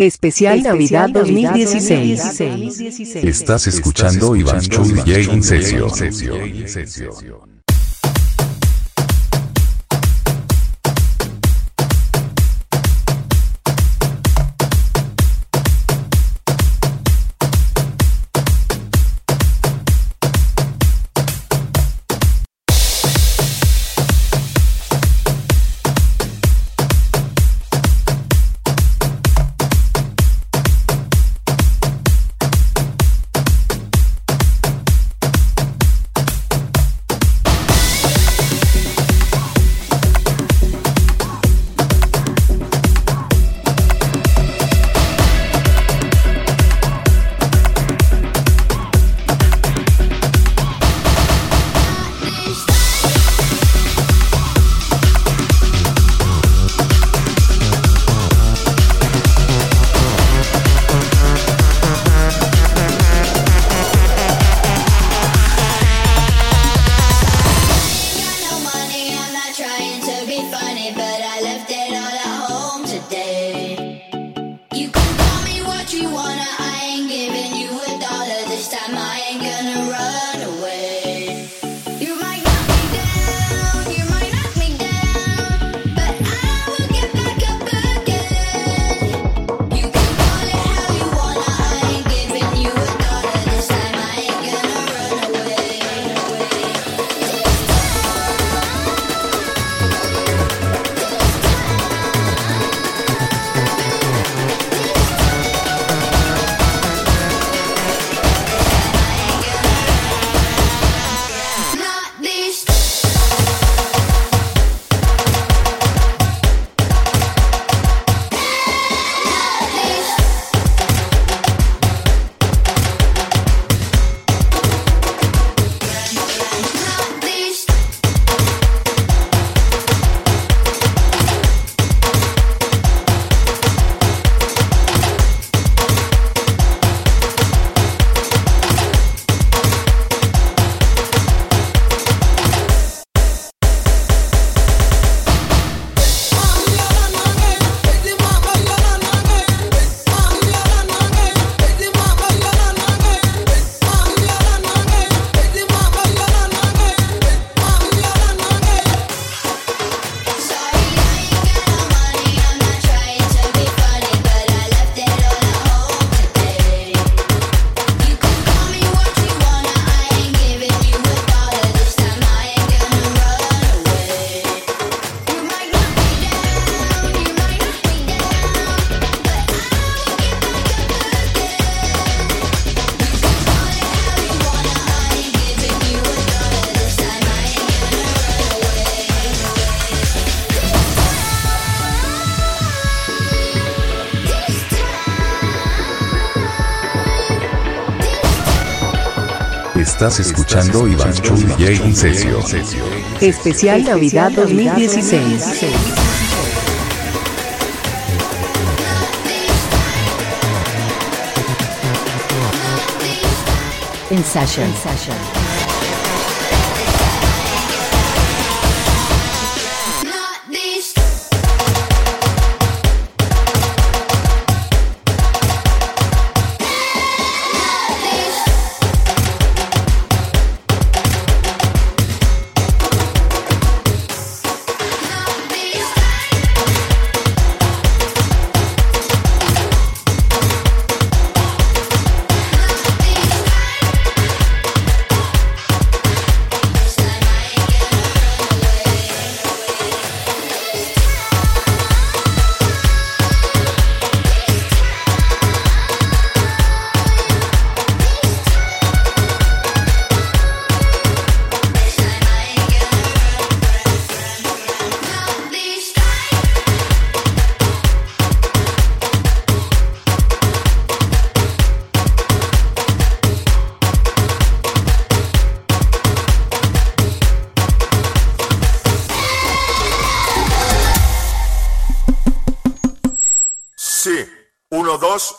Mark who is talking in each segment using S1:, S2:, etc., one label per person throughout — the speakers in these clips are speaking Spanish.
S1: Especial, Navidad 2016.
S2: Estás escuchando Iván Chuy y Incesio. Estás escuchando Iván Chuy y e Incesio.
S1: Especial Navidad 2016. Session.
S3: Session.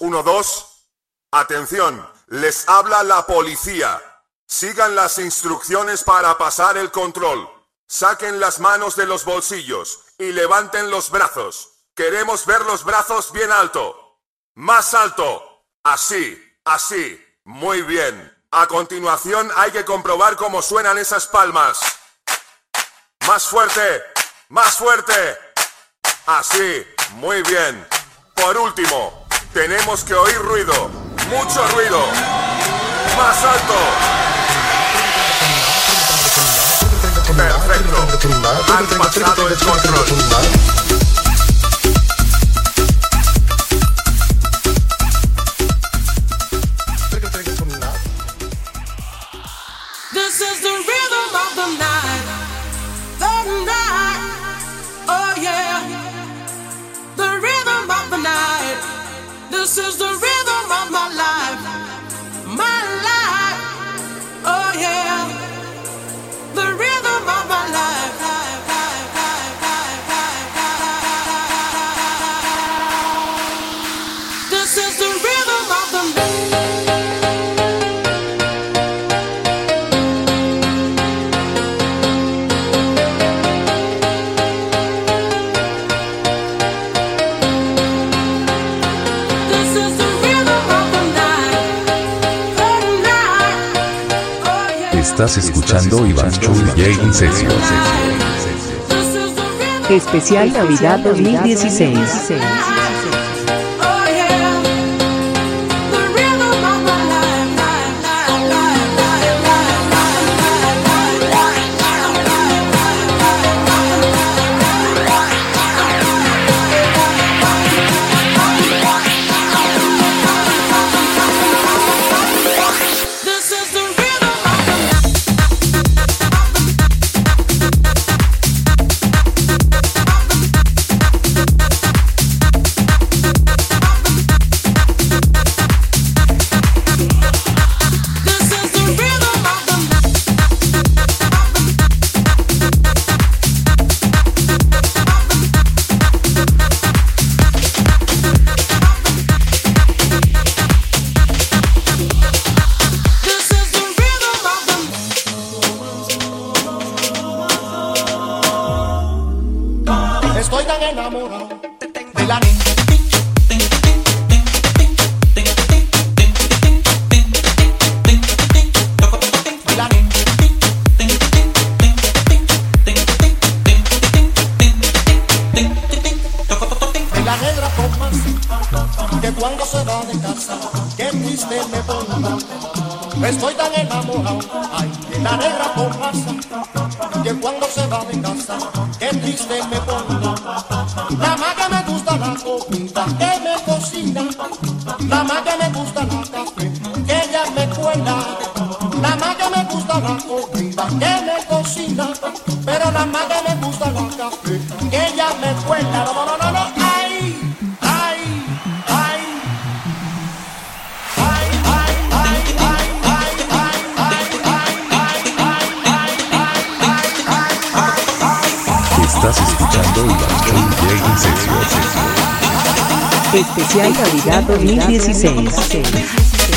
S3: 1, 2. Atención, les habla la policía. Sigan las instrucciones para pasar el control. Saquen las manos de los bolsillos y levanten los brazos. Queremos ver los brazos bien alto. Más alto. Así, así. Muy bien. A continuación hay que comprobar cómo suenan esas palmas. Más fuerte. Más fuerte. Así. Muy bien. Por último, tenemos que oír ruido. Mucho ruido. Más alto. Perfecto. Han pasado el control.
S4: This is the
S5: Estás escuchando Iván
S4: Chuy J.
S6: Especial Navidad 2016.
S7: trabaja o viva, que me cocina, pero la madre le gusta café, ella me cuenta, ay, ay, ay, ay, ay, ay, ay.
S6: Especial Navidad 2016.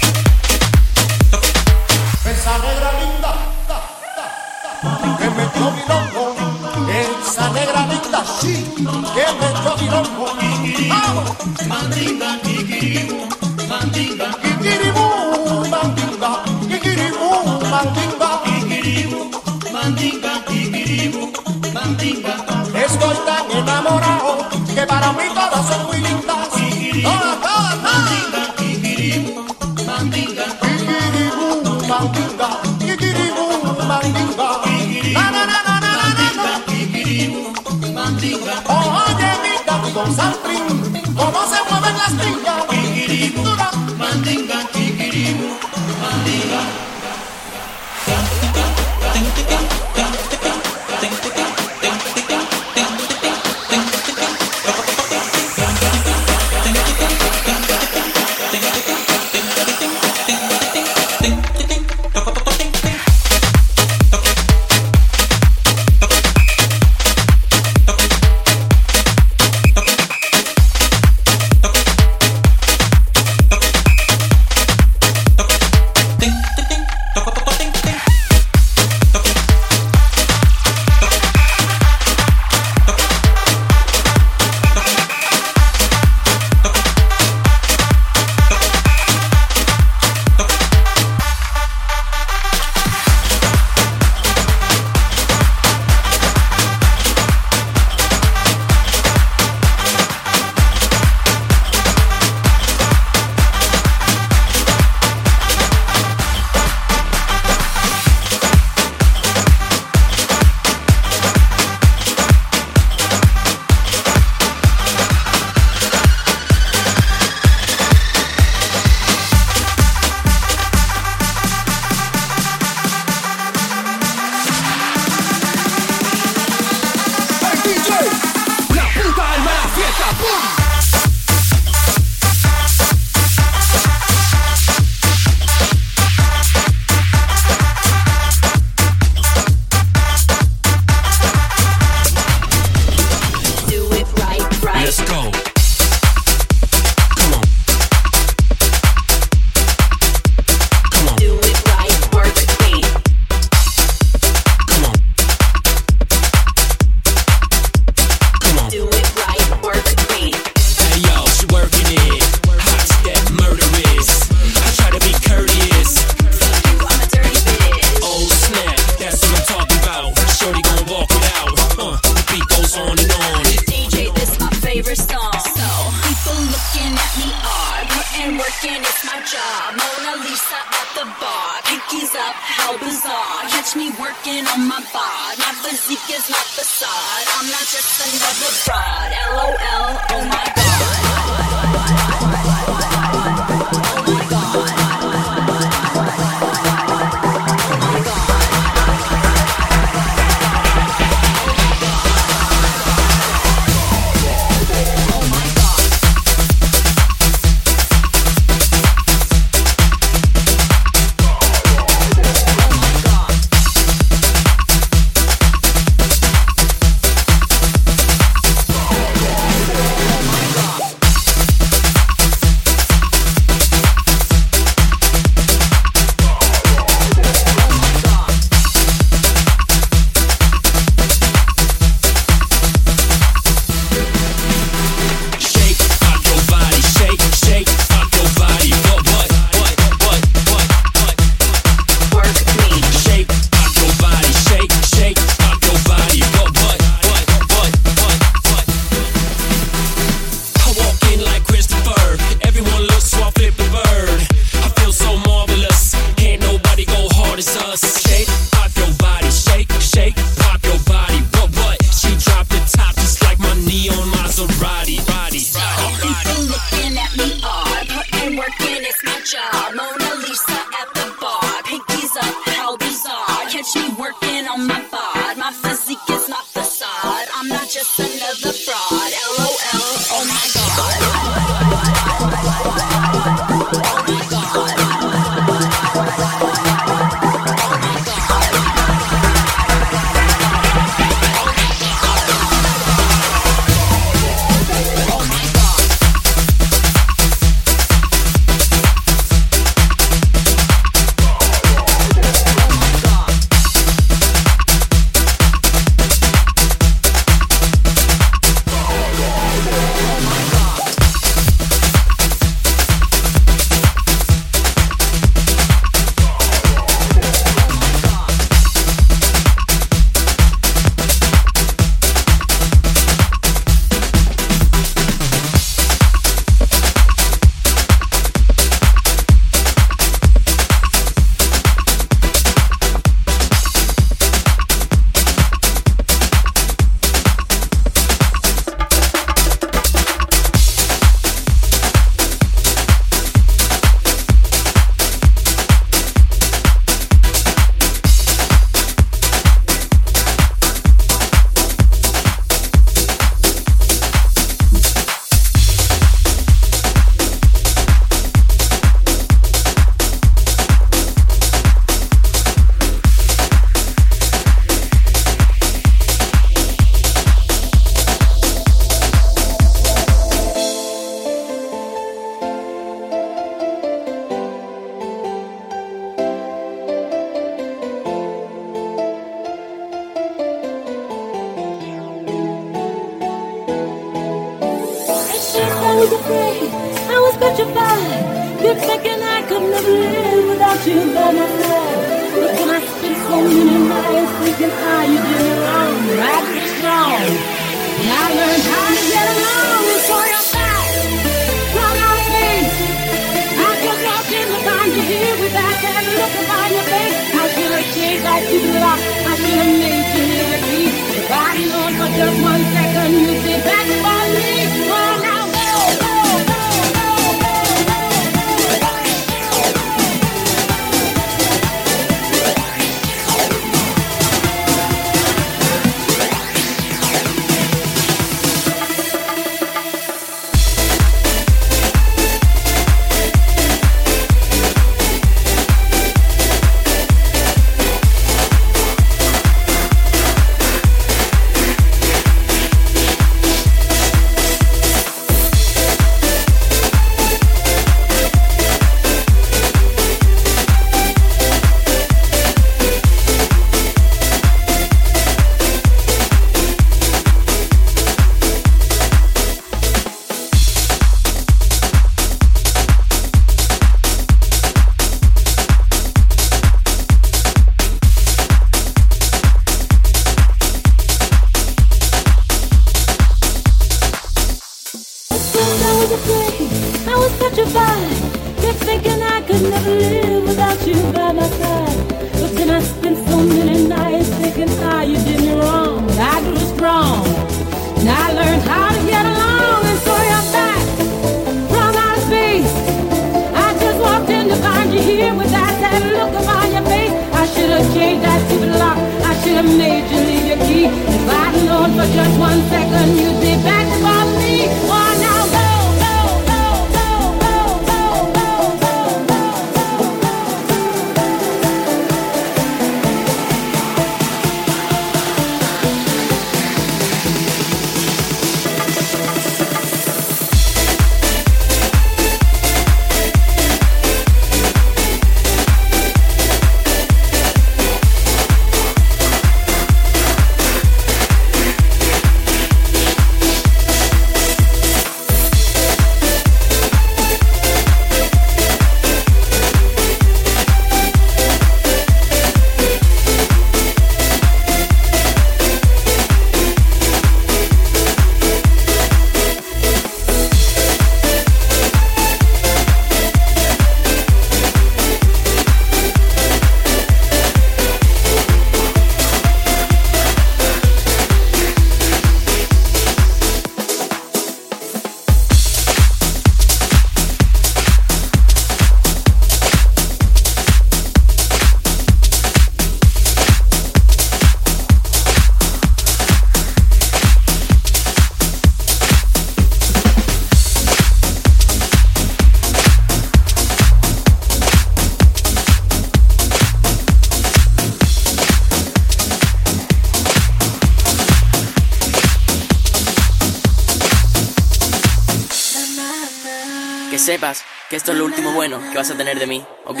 S7: Que
S8: esto es lo último bueno que vas a tener de mí, ¿ok?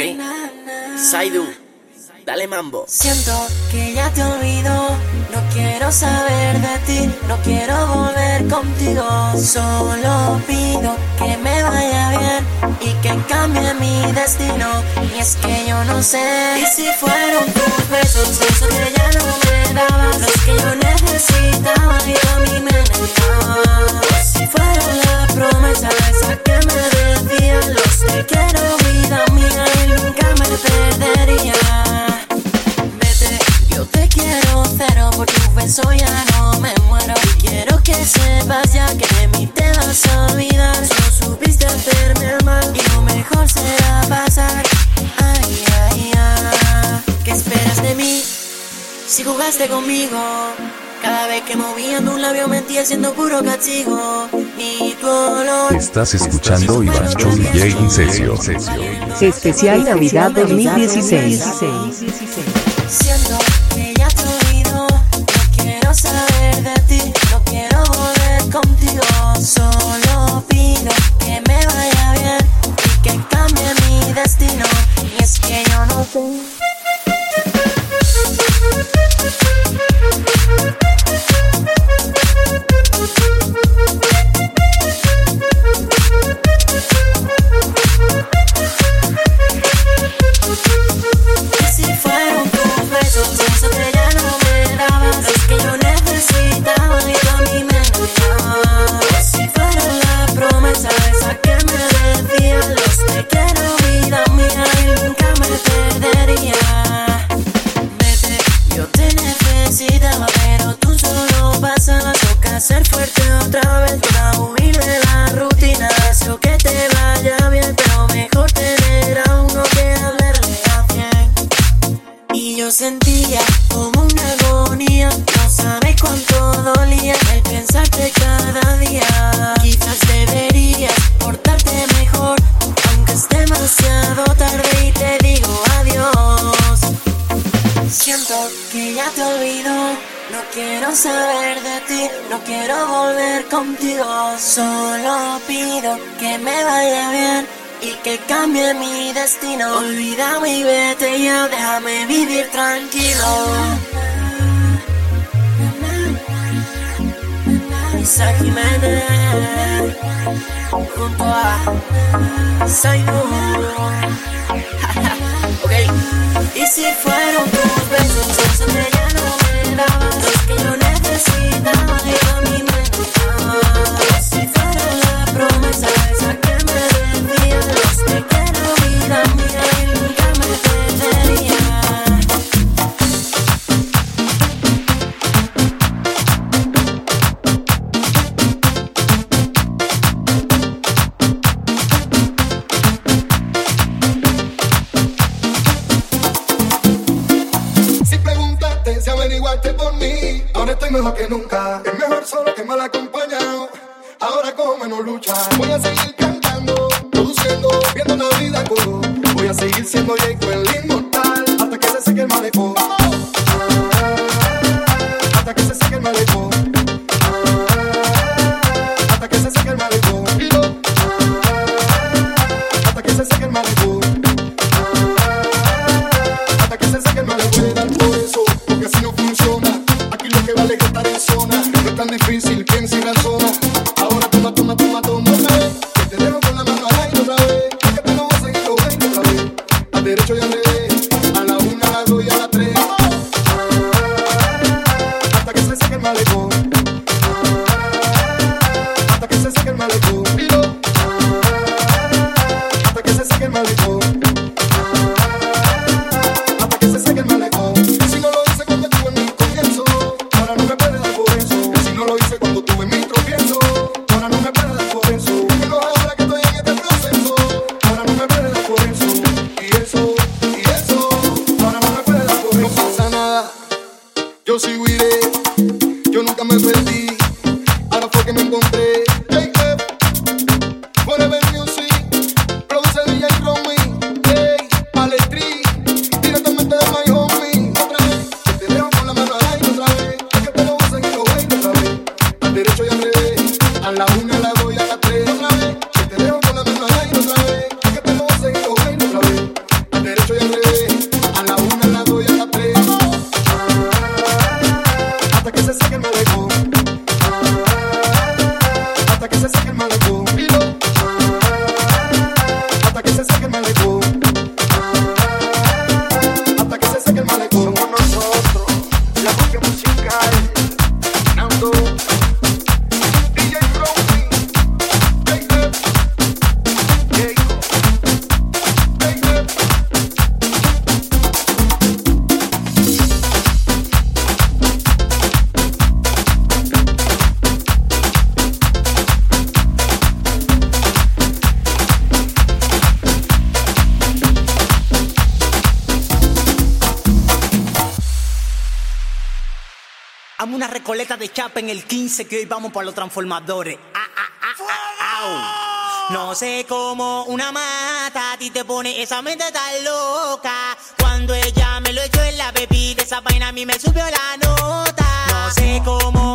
S8: Saidu, dale mambo.
S9: Siento que ya te olvido, no quiero saber de ti, no quiero volver contigo. Solo pido que me vaya y que cambie mi destino. Y es que yo no sé y si fueron tus besos, esos que ya no me dabas, los que yo necesitaba y a mí me negabas. Si fueron la promesa esa que me decían, los que quiero vida mía y nunca me perdería. Yo te quiero cero por tu beso ya no me muero y quiero que sepas ya que de mí te vas a olvidar No supiste hacerme el mal y lo mejor será pasar Ay, ay, ay, ¿qué esperas de mí? Si jugaste conmigo cada vez que moviendo un labio mentía siendo puro castigo Y tu olor
S2: Estás escuchando Iván Chu DJ Incesio.
S1: Especial Navidad 2016.
S9: Siento no quiero saber de ti, no quiero volver contigo. Solo pido que me vaya bien y que cambie mi destino. Y es que yo no sé. ven igual que por mí. Ahora estoy mejor que nunca.
S10: Es mejor solo que mal acompañado. Ahora como menos lucha. Voy a seguir cantando, produciendo, viendo la vida coro. Voy a seguir siendo Jake el inmortal. Hasta que se seque el malecón. Hasta que se seque el malecón.
S11: chapa en el 15 que hoy vamos para los transformadores. Ah, ah, ah, no sé cómo una mata a ti te pone esa mente tan loca. Cuando ella me lo echó en la bebida, esa vaina a mí me subió la nota. No sé cómo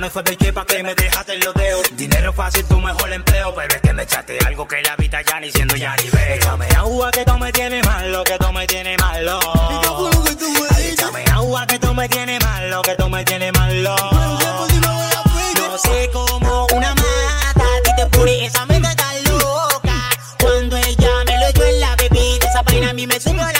S11: mano fue de chepa que me dejaste en los dedos. Dinero fácil, tu mejor empleo. Pero es que me echaste algo que la vida ya ni siendo ya ni veo. Échame agua que tú me tienes malo, que tú me tienes malo. Échame agua que tú me tienes malo, que tú me tienes malo. No sé cómo una mata a ti te pone esa meta tan loca. Cuando ella me lo echó en la bebida, esa vaina a mí me subió la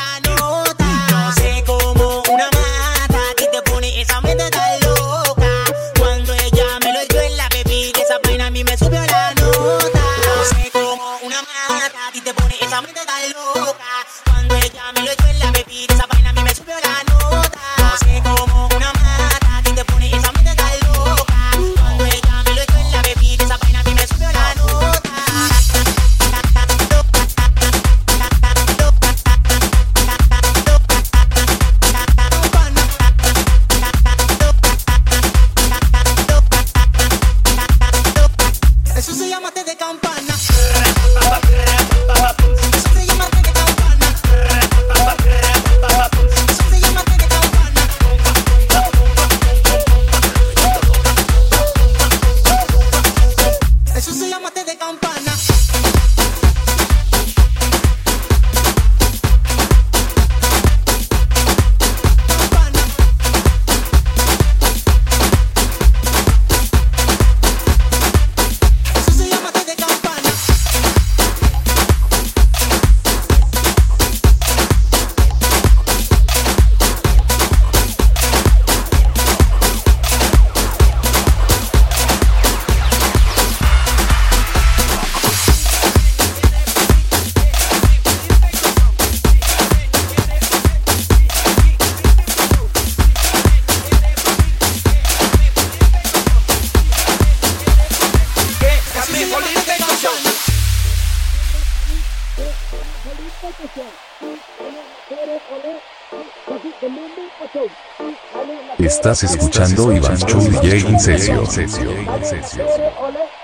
S7: Estás escuchando Iván Chu DJ in sesio.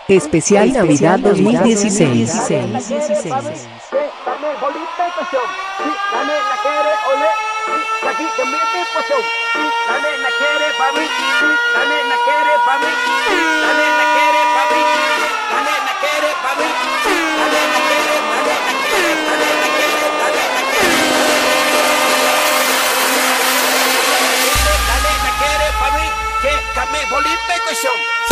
S12: Especial Navidad 2016.
S13: Bible in show.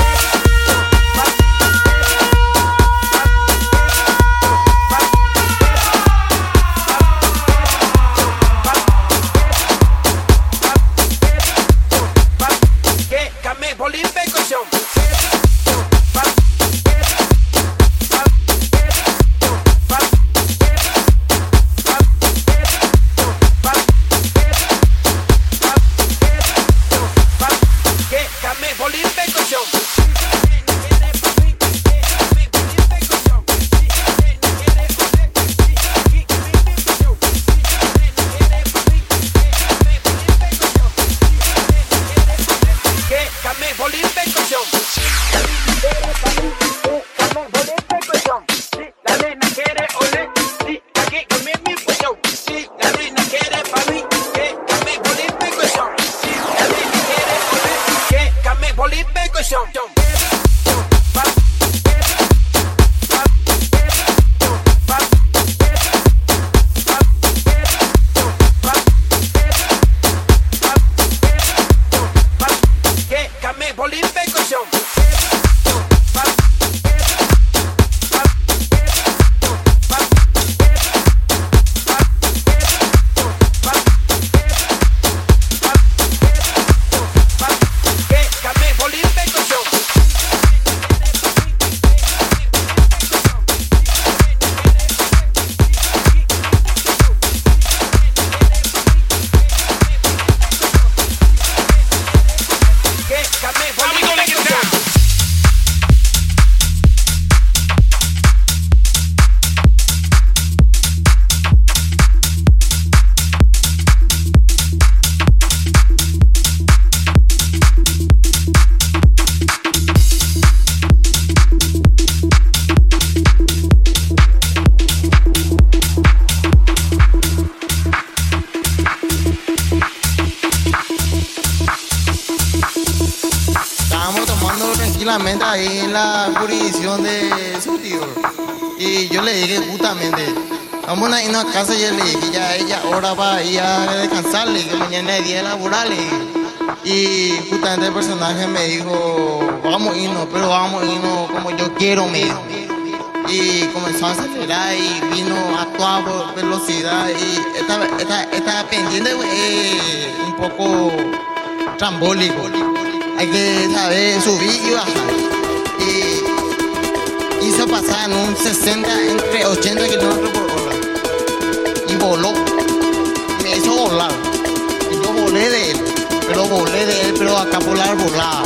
S13: Trambólico. Hay que saber subir y bajar. Y hizo pasar en un 60 entre 80 kilómetros por hora. Y voló. Me hizo volar. Y yo volé de él. Pero volé de él, pero acá por la arbolada.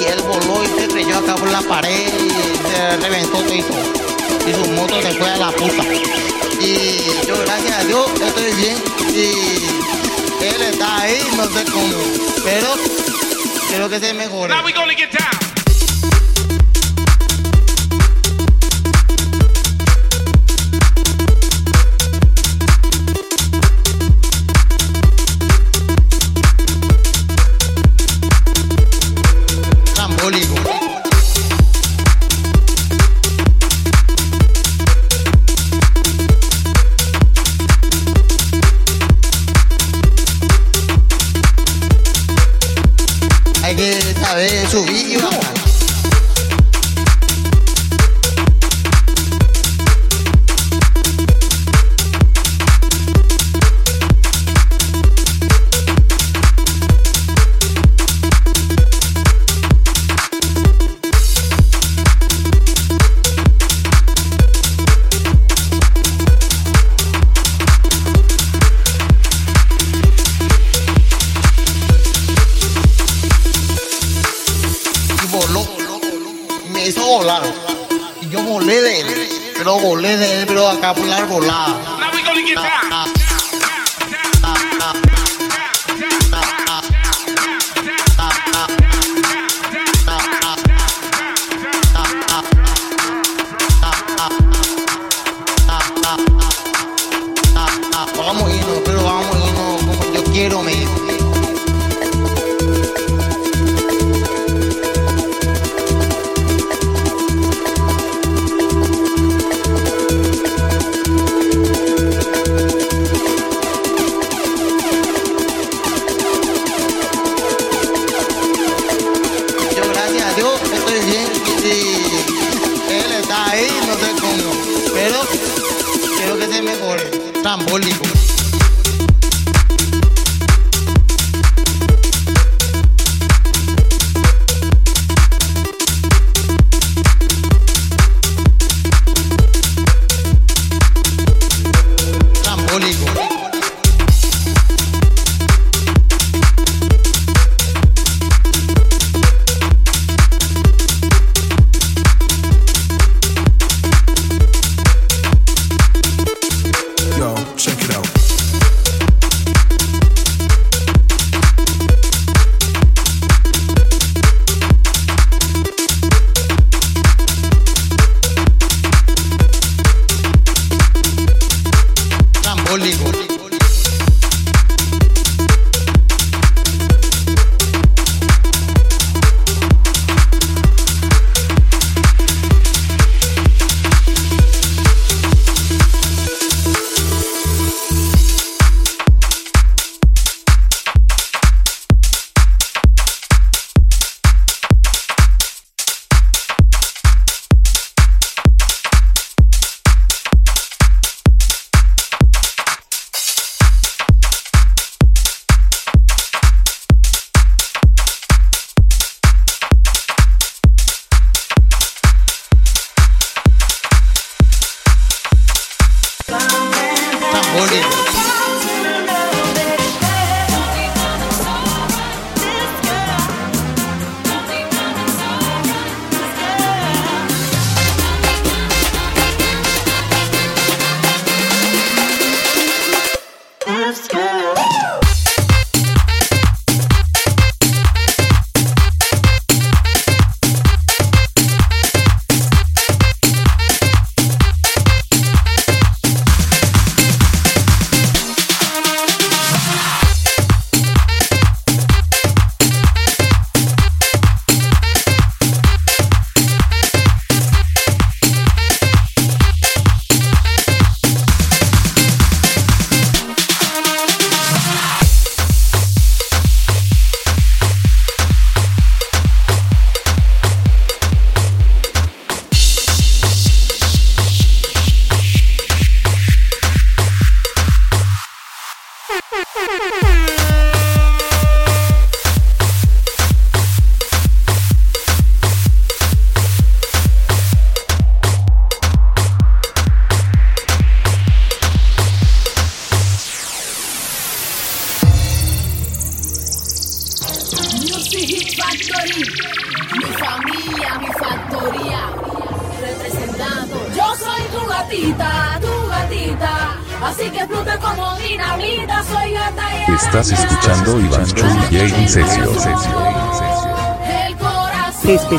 S13: Y él voló y se estrelló acá por la pared y se reventó todo y todo. Y su moto se fue a la puta. Y yo, gracias a Dios, estoy bien. Y él está ahí, no sé cómo. Pero quiero que se mejore.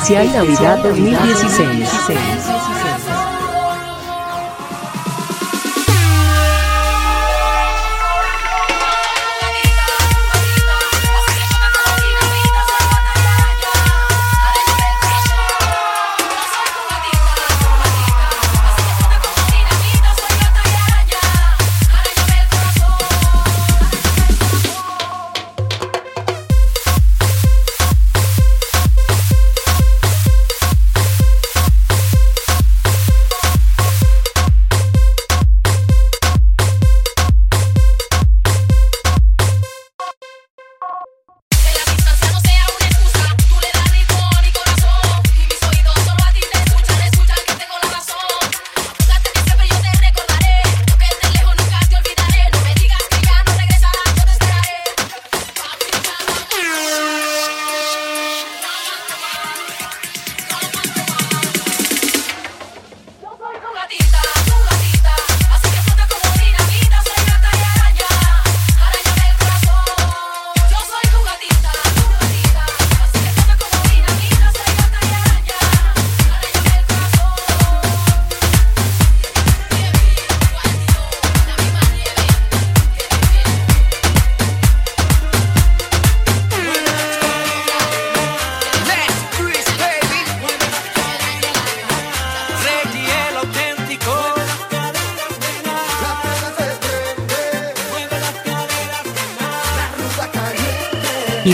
S1: Especial Navidad 2016.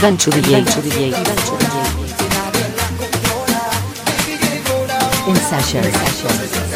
S14: eventually eventually eventually in session. In session.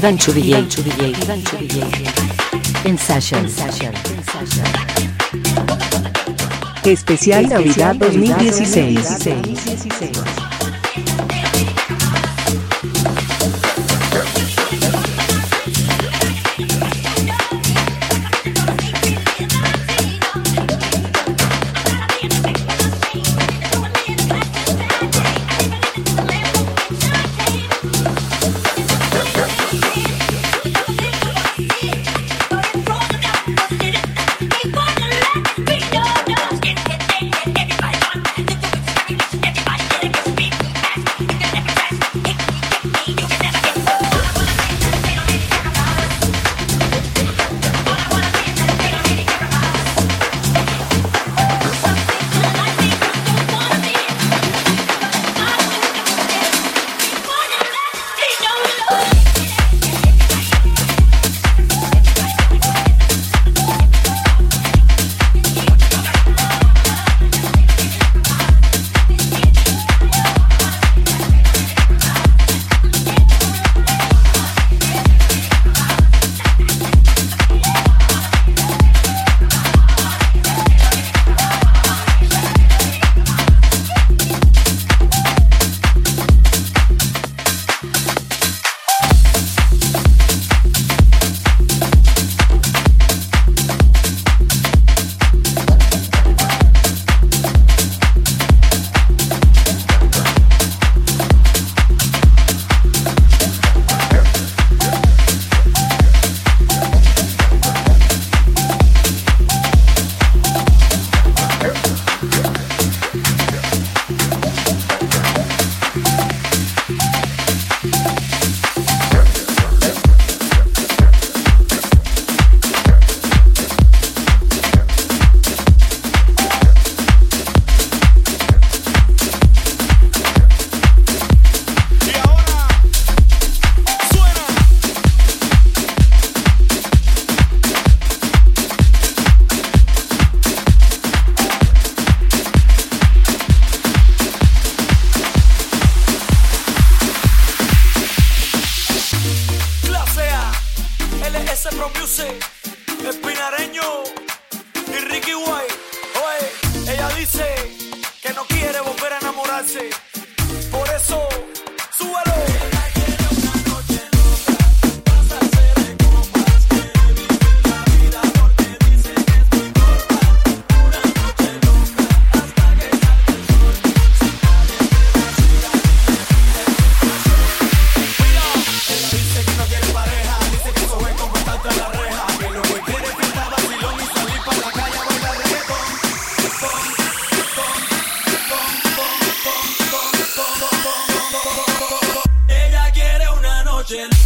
S14: Iván En Session,
S15: Especial Navidad 2016.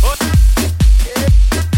S16: Otra.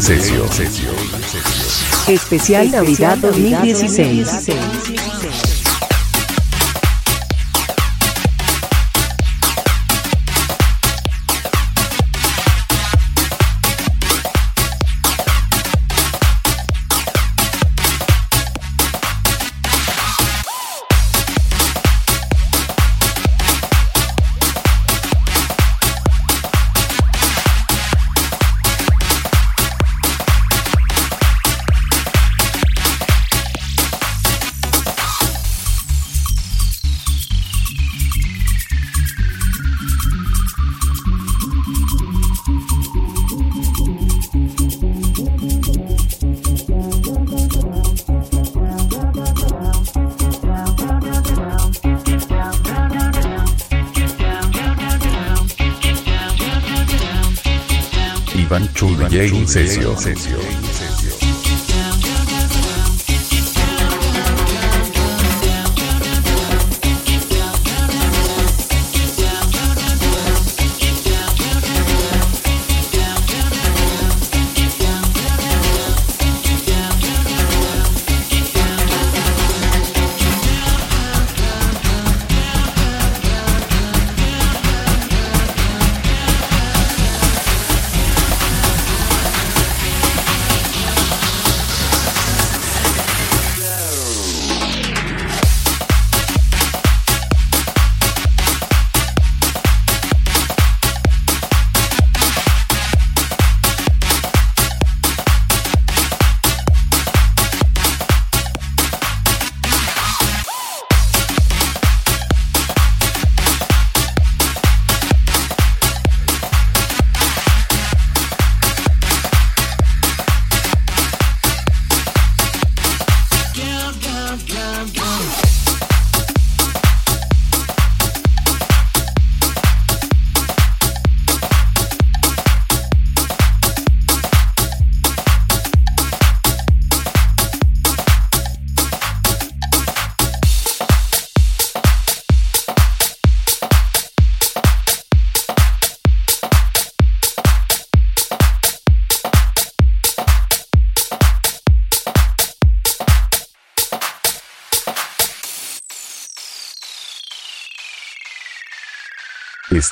S16: Sesio.
S14: Especial Navidad 2016.
S16: Iván Chu DJ in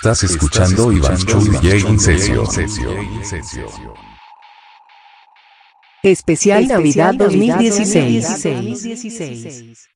S16: Estás escuchando Iván Chu DJ in Sesio.
S14: Especial Navidad
S17: Navidad
S14: 2016.
S17: 2016.